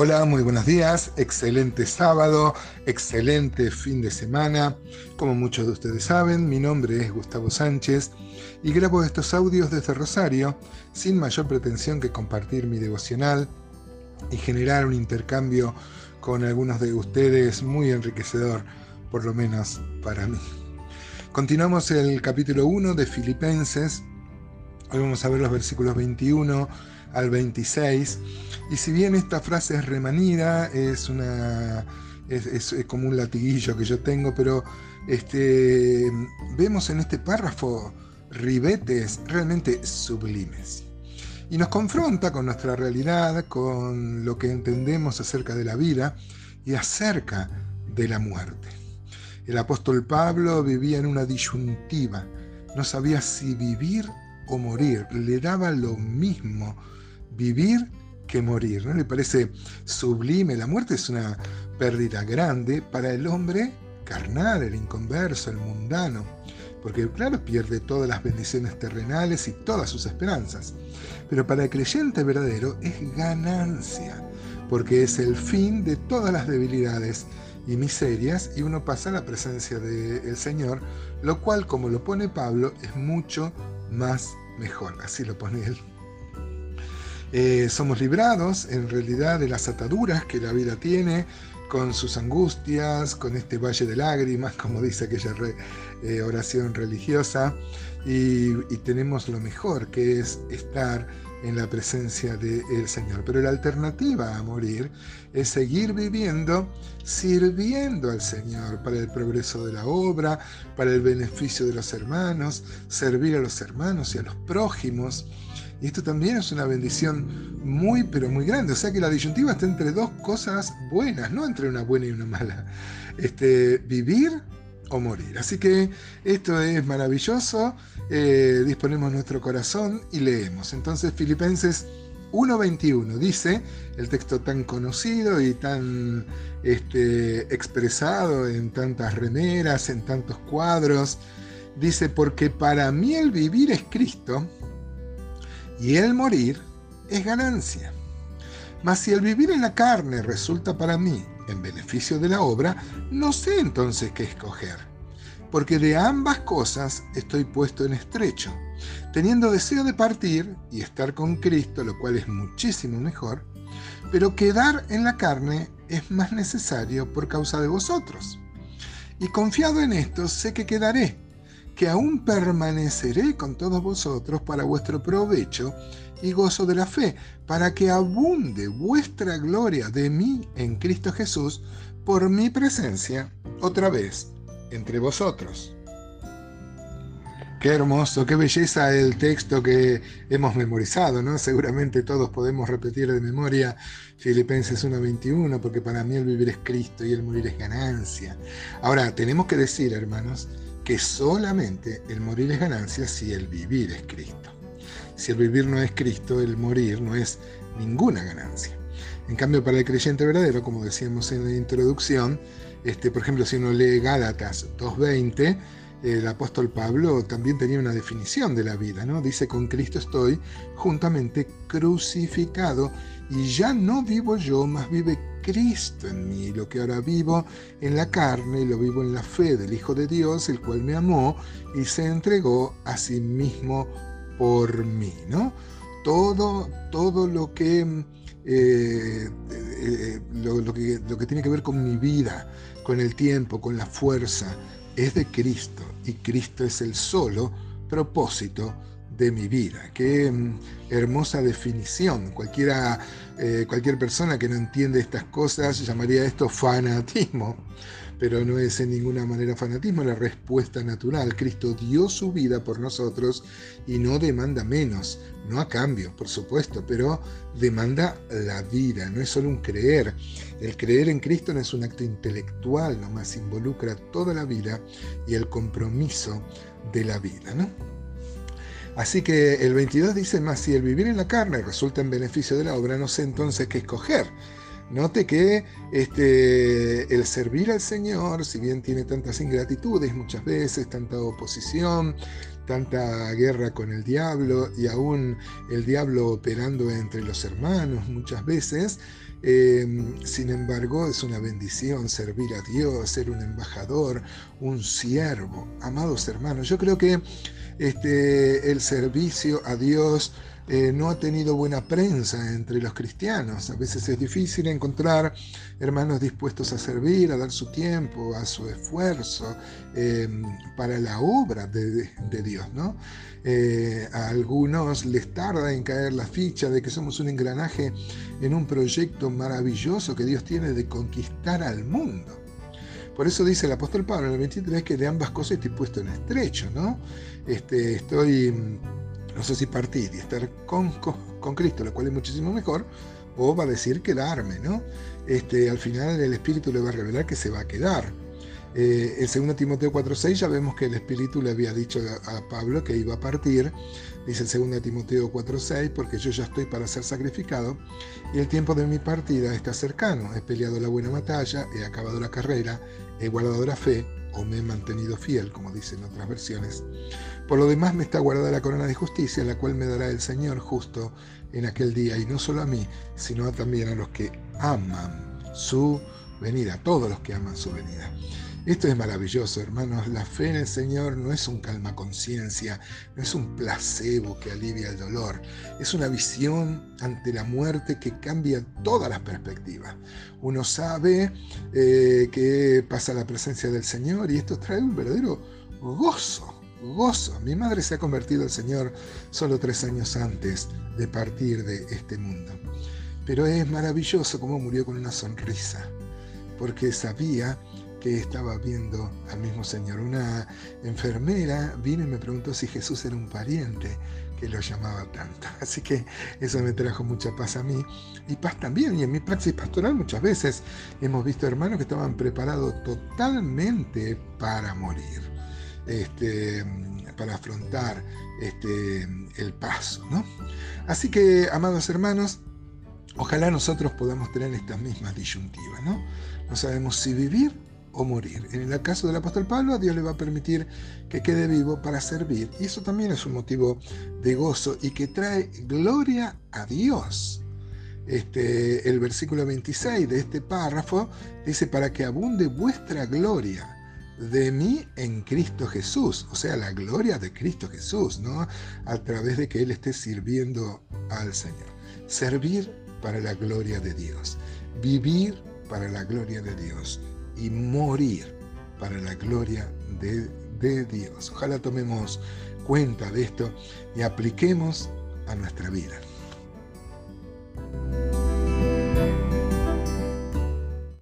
Hola, muy buenos días, excelente sábado, excelente fin de semana. Como muchos de ustedes saben, mi nombre es Gustavo Sánchez y grabo estos audios desde Rosario sin mayor pretensión que compartir mi devocional y generar un intercambio con algunos de ustedes muy enriquecedor, por lo menos para mí. Continuamos el capítulo 1 de Filipenses. Hoy vamos a ver los versículos 21 al 26. Y si bien esta frase es remanida, es una es, como un latiguillo que yo tengo, pero este, vemos en este párrafo ribetes realmente sublimes. Y nos confronta con nuestra realidad, con lo que entendemos acerca de la vida y acerca de la muerte. El apóstol Pablo vivía en una disyuntiva, no sabía si vivir o morir, le daba lo mismo vivir que morir. ¿No le parece sublime? La muerte es una pérdida grande para el hombre carnal, el inconverso, el mundano, porque claro, pierde todas las bendiciones terrenales y todas sus esperanzas. Pero para el creyente verdadero es ganancia, porque es el fin de todas las debilidades y miserias y uno pasa a la presencia del Señor, lo cual, como lo pone Pablo, es mucho más mejor. Así lo pone él. Eh, somos librados en realidad de las ataduras que la vida tiene, con sus angustias, con este valle de lágrimas, como dice aquella eh, oración religiosa, y, tenemos lo mejor, que es estar en la presencia del Señor. Pero la alternativa a morir es seguir viviendo sirviendo al Señor para el progreso de la obra, para el beneficio de los hermanos, servir a los hermanos y a los prójimos. Y esto también es una bendición muy, pero muy grande. O sea que la disyuntiva está entre dos cosas buenas, no entre una buena y una mala. Este, vivir Así que esto es maravilloso. Eh, disponemos nuestro corazón y leemos. Entonces, Filipenses 1.21 dice, el texto tan conocido y tan este, expresado en tantas remeras, en tantos cuadros, dice, porque para mí el vivir es Cristo y el morir es ganancia. Mas si el vivir en la carne resulta para mí en beneficio de la obra, no sé entonces qué escoger, porque de ambas cosas estoy puesto en estrecho, teniendo deseo de partir y estar con Cristo, lo cual es muchísimo mejor, pero quedar en la carne es más necesario por causa de vosotros. Y confiado en esto, sé que quedaré que aún permaneceré con todos vosotros para vuestro provecho y gozo de la fe, para que abunde vuestra gloria de mí en Cristo Jesús por mi presencia otra vez entre vosotros. Qué hermoso, qué belleza el texto que hemos memorizado, ¿no? Seguramente todos podemos repetir de memoria Filipenses 1.21, porque para mí el vivir es Cristo y el morir es ganancia. Ahora, tenemos que decir, hermanos, que solamente el morir es ganancia si el vivir es Cristo. Si el vivir no es Cristo, el morir no es ninguna ganancia. En cambio, para el creyente verdadero, como decíamos en la introducción, este, por ejemplo, si uno lee Gálatas 2.20, el apóstol Pablo también tenía una definición de la vida, ¿no? Dice, con Cristo estoy juntamente crucificado y ya no vivo yo, más vive Cristo en mí. Lo que ahora vivo en la carne, lo vivo en la fe del Hijo de Dios, el cual me amó y se entregó a sí mismo por mí. ¿no? Todo, todo lo que, eh, eh, que, lo que tiene que ver con mi vida, con el tiempo, con la fuerza, es de Cristo y Cristo es el solo propósito de mi vida. Qué mm, hermosa definición. Cualquiera, eh, cualquier persona que no entiende estas cosas llamaría esto fanatismo, pero no es en ninguna manera fanatismo, la respuesta natural. Cristo dio su vida por nosotros y no demanda menos, no a cambio, por supuesto, pero demanda la vida, no es solo un creer. El creer en Cristo no es un acto intelectual, nomás involucra toda la vida y el compromiso de la vida, ¿no? Así que el 22 dice más, si el vivir en la carne resulta en beneficio de la obra, no sé entonces qué escoger. Note que este, el servir al Señor, si bien tiene tantas ingratitudes muchas veces, tanta oposición, tanta guerra con el diablo y aún el diablo operando entre los hermanos muchas veces. Em, sin embargo, es una bendición servir a Dios, ser un embajador, un siervo. Amados hermanos, yo creo que este, el servicio a Dios eh, no ha tenido buena prensa entre los cristianos. A veces es difícil encontrar hermanos dispuestos a servir, a dar su tiempo, a su esfuerzo em, para la obra de, Dios. ¿no? Eh, a algunos les tarda en caer la ficha de que somos un engranaje en un proyecto maravilloso que Dios tiene de conquistar al mundo. Por eso dice el apóstol Pablo en el 23 que de ambas cosas estoy puesto en estrecho, ¿no? Este, estoy no sé si partir y estar con, con, Cristo, lo cual es muchísimo mejor, o va a decir quedarme, ¿no? Este, al final el Espíritu le va a revelar que se va a quedar. Eh, en 2 Timoteo 4.6 ya vemos que el Espíritu le había dicho a, Pablo que iba a partir. Dice en 2 Timoteo 4.6, porque yo ya estoy para ser sacrificado y el tiempo de mi partida está cercano. He peleado la buena batalla, he acabado la carrera, he guardado la fe o me he mantenido fiel, como dicen otras versiones. Por lo demás me está guardada la corona de justicia, la cual me dará el Señor justo en aquel día, y no solo a mí, sino también a los que aman su venida, a todos los que aman su venida. Esto es maravilloso, hermanos. La fe en el Señor no es un calma conciencia, no es un placebo que alivia el dolor. Es una visión ante la muerte que cambia todas las perspectivas. Uno sabe eh, que pasa la presencia del Señor y esto trae un verdadero gozo gozo. Mi madre se ha convertido al Señor solo tres años antes de partir de este mundo. Pero es maravilloso cómo murió con una sonrisa, porque sabía que estaba viendo al mismo Señor. Una enfermera vino y me preguntó si Jesús era un pariente que lo llamaba tanto. Así que eso me trajo mucha paz a mí y paz también. Y en mi praxis pastoral muchas veces hemos visto hermanos que estaban preparados totalmente para morir este, para afrontar este, el paso. ¿no? Así que, amados hermanos, ojalá nosotros podamos tener estas mismas disyuntivas. ¿no? no sabemos si vivir o morir. En el caso del apóstol Pablo, a Dios le va a permitir que quede vivo para servir. Y eso también es un motivo de gozo y que trae gloria a Dios. Este, el versículo 26 de este párrafo dice, para que abunde vuestra gloria de mí en Cristo Jesús, o sea, la gloria de Cristo Jesús, ¿no? A través de que Él esté sirviendo al Señor. Servir para la gloria de Dios, vivir para la gloria de Dios y morir para la gloria de, Dios. Ojalá tomemos cuenta de esto y apliquemos a nuestra vida.